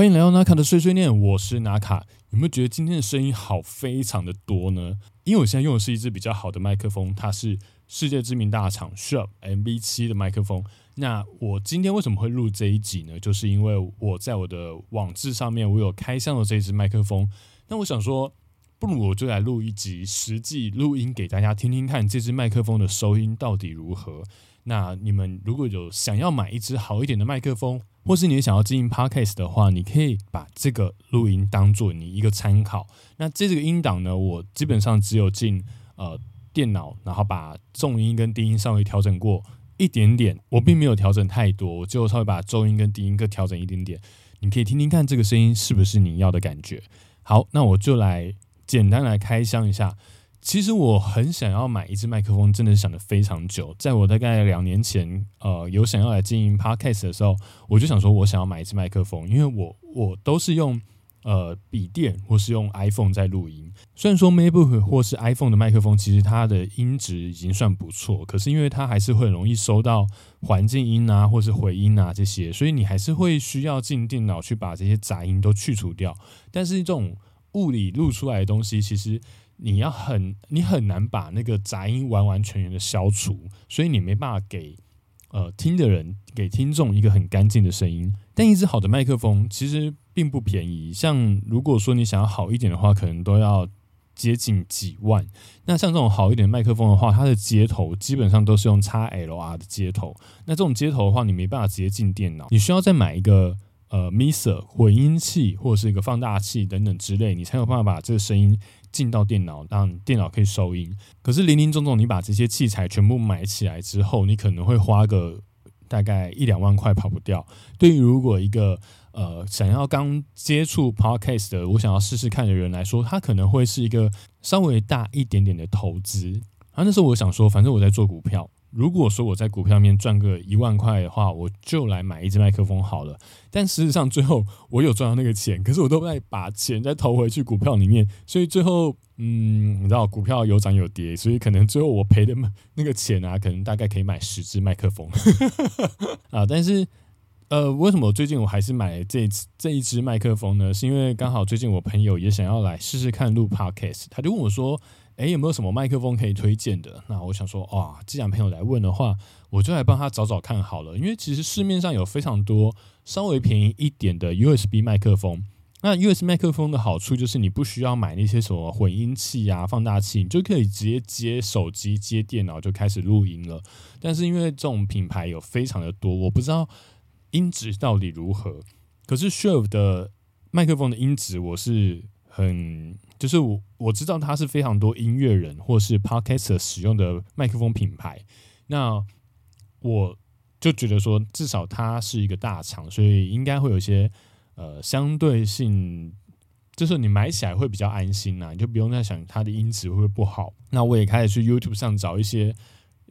欢迎来到纳卡的碎碎念，我是纳卡。有没有觉得今天的声音好非常的多呢？因为我现在用的是一支比较好的麦克风，它是世界知名大厂 Shure MV7 的麦克风。那我今天为什么会录这一集呢？就是因为我在我的网志上面，我有开箱了这支麦克风。那我想说，不如我就来录一集实际录音给大家听听看，这支麦克风的收音到底如何。那你们如果有想要买一支好一点的麦克风，或是你想要经营 podcast 的话，你可以把这个录音当做你一个参考。那这个音档呢，我基本上只有进呃电脑，然后把重音跟低音稍微调整过一点点，我并没有调整太多，我就稍微把重音跟低音各调整一点点。你可以听听看这个声音是不是你要的感觉。好，那我就来简单来开箱一下。其实我很想要买一支麦克风，真的想的非常久。在我大概两年前，呃，有想要来经营 podcast 的时候，我就想说，我想要买一支麦克风，因为我我都是用呃笔电或是用 iPhone 在录音。虽然说 MacBook 或是 iPhone 的麦克风，其实它的音质已经算不错，可是因为它还是会很容易收到环境音啊，或是回音啊这些，所以你还是会需要进电脑去把这些杂音都去除掉。但是这种物理录出来的东西，其实你要很，你很难把那个杂音完完全全的消除，所以你没办法给呃听的人、给听众一个很干净的声音。但一支好的麦克风其实并不便宜，像如果说你想要好一点的话，可能都要接近几万。那像这种好一点的麦克风的话，它的接头基本上都是用 XLR 的接头。那这种接头的话，你没办法直接进电脑，你需要再买一个呃 m i s e r 混音器或者是一个放大器等等之类，你才有办法把这个声音。进到电脑，让电脑可以收音。可是林林总总，你把这些器材全部买起来之后，你可能会花个大概一两万块，跑不掉。对于如果一个呃想要刚接触 podcast 的，我想要试试看的人来说，它可能会是一个稍微大一点点的投资。啊，那时候我想说，反正我在做股票。如果说我在股票面赚个一万块的话，我就来买一支麦克风好了。但事实上，最后我有赚到那个钱，可是我都在把钱再投回去股票里面，所以最后，嗯，你知道股票有涨有跌，所以可能最后我赔的那个钱啊，可能大概可以买十支麦克风啊。但是，呃，为什么最近我还是买这这一支麦克风呢？是因为刚好最近我朋友也想要来试试看录 podcast，他就问我说。哎，有没有什么麦克风可以推荐的？那我想说，哇，既然朋友来问的话，我就来帮他找找看好了。因为其实市面上有非常多稍微便宜一点的 USB 麦克风。那 USB 麦克风的好处就是你不需要买那些什么混音器啊、放大器，你就可以直接接手机、接电脑就开始录音了。但是因为这种品牌有非常的多，我不知道音质到底如何。可是 Shure 的麦克风的音质，我是很。就是我我知道它是非常多音乐人或是 podcaster 使用的麦克风品牌，那我就觉得说，至少它是一个大厂，所以应该会有一些呃相对性，就是你买起来会比较安心呐，你就不用再想它的音质会不会不好。那我也开始去 YouTube 上找一些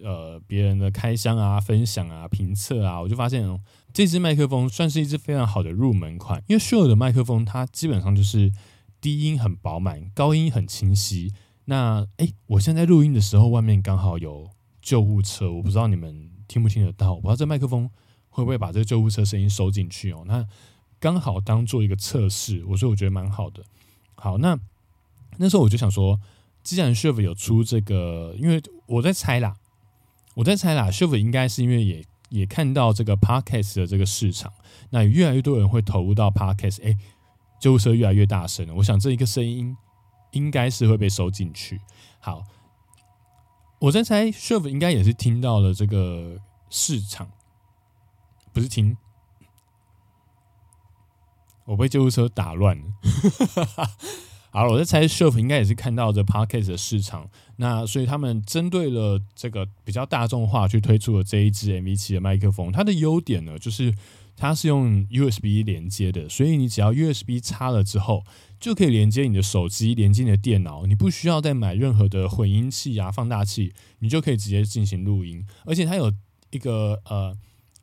呃别人的开箱啊、分享啊、评测啊，我就发现哦，这支麦克风算是一支非常好的入门款，因为 Shure 的麦克风它基本上就是。低音很饱满，高音很清晰。那哎，我现在录音的时候，外面刚好有救护车，我不知道你们听不听得到。我不知道这麦克风会不会把这个救护车声音收进去哦。那刚好当做一个测试，我说我觉得蛮好的。好，那那时候我就想说，既然 Shiv 有出这个，因为我在猜啦，我在猜啦，Shiv 应该是因为也也看到这个 Podcast 的这个市场，那越来越多人会投入到 Podcast，哎。救护车越来越大声了，我想这一个声音应该是会被收进去。好，我在猜 s h e f 应该也是听到了这个市场，不是听，我被救护车打乱了。好了，我在猜 s h e f 应该也是看到这 Podcast 的市场，那所以他们针对了这个比较大众化去推出了这一支 MV 七的麦克风。它的优点呢，就是。它是用 USB 连接的，所以你只要 USB 插了之后，就可以连接你的手机，连接你的电脑，你不需要再买任何的混音器啊、放大器，你就可以直接进行录音。而且它有一个呃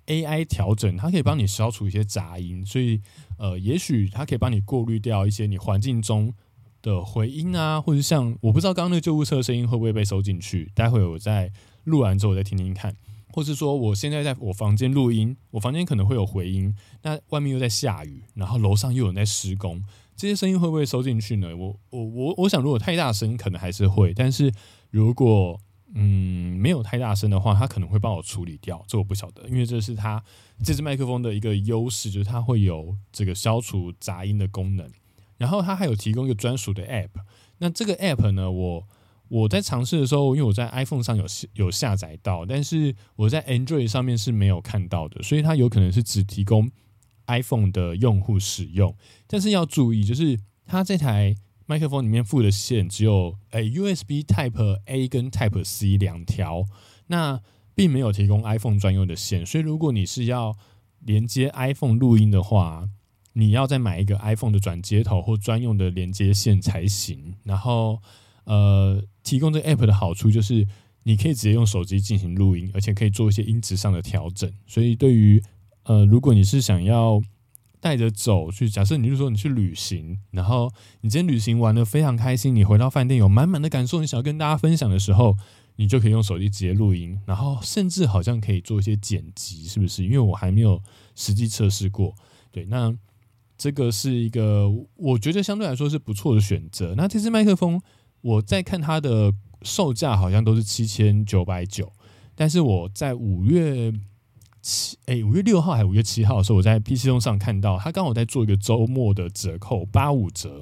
AI 调整，它可以帮你消除一些杂音，所以呃，也许它可以帮你过滤掉一些你环境中的回音啊，或者像我不知道刚刚那个救护车声音会不会被收进去，待会我在录完之后我再听听看。或是说我现在在我房间录音，我房间可能会有回音，那外面又在下雨，然后楼上又有人在施工，这些声音会不会收进去呢？我我我我想，如果太大声，可能还是会，但是如果嗯没有太大声的话，它可能会帮我处理掉，这我不晓得，因为这是它这支麦克风的一个优势，就是它会有这个消除杂音的功能，然后它还有提供一个专属的 App，那这个 App 呢，我。我在尝试的时候，因为我在 iPhone 上有有下载到，但是我在 Android 上面是没有看到的，所以它有可能是只提供 iPhone 的用户使用。但是要注意，就是它这台麦克风里面附的线只有诶 USB Type A 跟 Type C 两条，那并没有提供 iPhone 专用的线。所以如果你是要连接 iPhone 录音的话，你要再买一个 iPhone 的转接头或专用的连接线才行。然后。呃，提供这个 app 的好处就是，你可以直接用手机进行录音，而且可以做一些音质上的调整。所以，对于呃，如果你是想要带着走去，假设你就说你去旅行，然后你今天旅行玩的非常开心，你回到饭店有满满的感受，你想要跟大家分享的时候，你就可以用手机直接录音，然后甚至好像可以做一些剪辑，是不是？因为我还没有实际测试过。对，那这个是一个我觉得相对来说是不错的选择。那这支麦克风。我在看它的售价好像都是七千九百九，但是我在五月七哎五月六号还是五月七号的时候，我在 PC 用上看到它刚好在做一个周末的折扣八五折，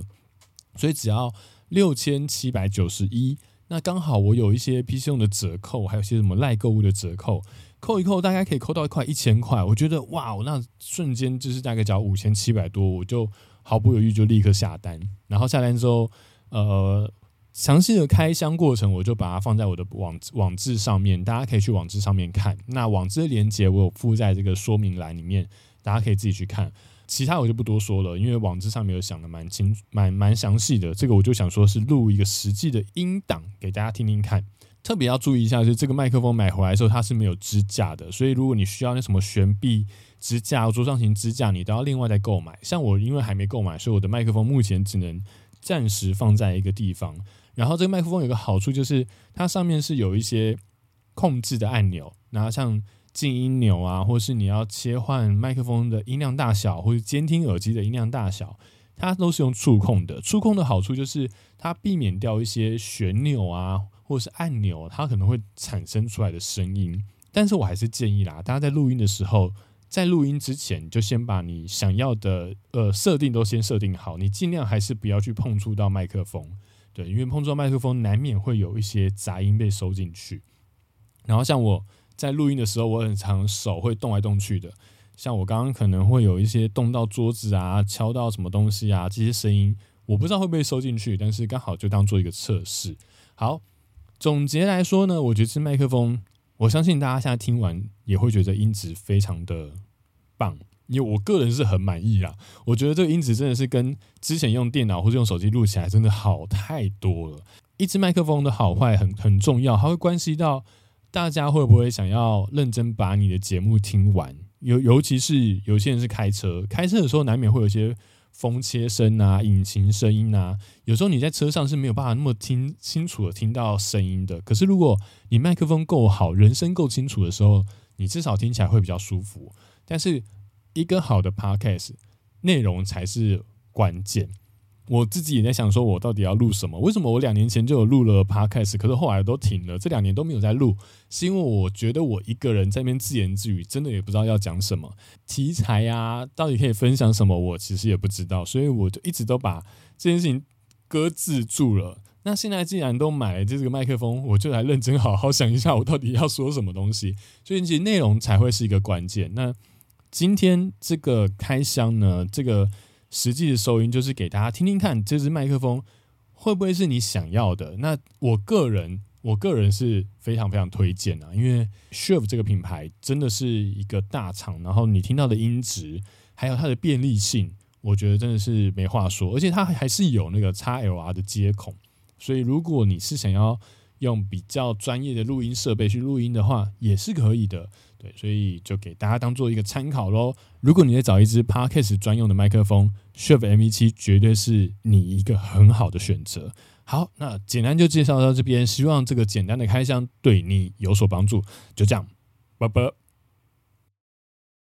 所以只要六千七百九十一。那刚好我有一些 PC 用的折扣，还有些什么赖购物的折扣，扣一扣大概可以扣到一块一千块。我觉得哇，那瞬间就是大概只要五千七百多，我就毫不犹豫就立刻下单。然后下单之后，呃。详细的开箱过程，我就把它放在我的网网志上面，大家可以去网志上面看。那网志的链接我有附在这个说明栏里面，大家可以自己去看。其他我就不多说了，因为网志上面有想的蛮清、蛮蛮详细的。这个我就想说是录一个实际的音档给大家听听看。特别要注意一下，就是这个麦克风买回来的时候它是没有支架的，所以如果你需要那什么悬臂支架、桌上型支架，你都要另外再购买。像我因为还没购买，所以我的麦克风目前只能暂时放在一个地方。然后这个麦克风有个好处，就是它上面是有一些控制的按钮，然后像静音钮啊，或是你要切换麦克风的音量大小，或者监听耳机的音量大小，它都是用触控的。触控的好处就是它避免掉一些旋钮啊，或是按钮，它可能会产生出来的声音。但是我还是建议啦，大家在录音的时候，在录音之前就先把你想要的呃设定都先设定好，你尽量还是不要去碰触到麦克风。对，因为碰撞麦克风难免会有一些杂音被收进去。然后像我在录音的时候，我很常手会动来动去的。像我刚刚可能会有一些动到桌子啊、敲到什么东西啊，这些声音我不知道会不会收进去，但是刚好就当做一个测试。好，总结来说呢，我觉得这麦克风，我相信大家现在听完也会觉得音质非常的棒。因为我个人是很满意啊，我觉得这个音质真的是跟之前用电脑或者用手机录起来真的好太多了。一支麦克风的好坏很很重要，它会关系到大家会不会想要认真把你的节目听完。尤尤其是有些人是开车，开车的时候难免会有一些风切声啊、引擎声音啊，有时候你在车上是没有办法那么听清楚的听到声音的。可是如果你麦克风够好，人声够清楚的时候，你至少听起来会比较舒服。但是一个好的 podcast 内容才是关键。我自己也在想，说我到底要录什么？为什么我两年前就有录了 podcast，可是后来都停了？这两年都没有在录，是因为我觉得我一个人在那边自言自语，真的也不知道要讲什么题材啊，到底可以分享什么？我其实也不知道，所以我就一直都把这件事情搁置住了。那现在既然都买了这个麦克风，我就来认真好好想一下，我到底要说什么东西。所以其实内容才会是一个关键。那今天这个开箱呢，这个实际的收音就是给大家听听看，这支麦克风会不会是你想要的？那我个人，我个人是非常非常推荐啊，因为 Shure 这个品牌真的是一个大厂，然后你听到的音质，还有它的便利性，我觉得真的是没话说，而且它还是有那个 XLR 的接口，所以如果你是想要用比较专业的录音设备去录音的话，也是可以的。对，所以就给大家当做一个参考喽。如果你在找一支 Podcast 专用的麦克风，Shure MV7 绝对是你一个很好的选择。好，那简单就介绍到这边，希望这个简单的开箱对你有所帮助。就这样，拜拜。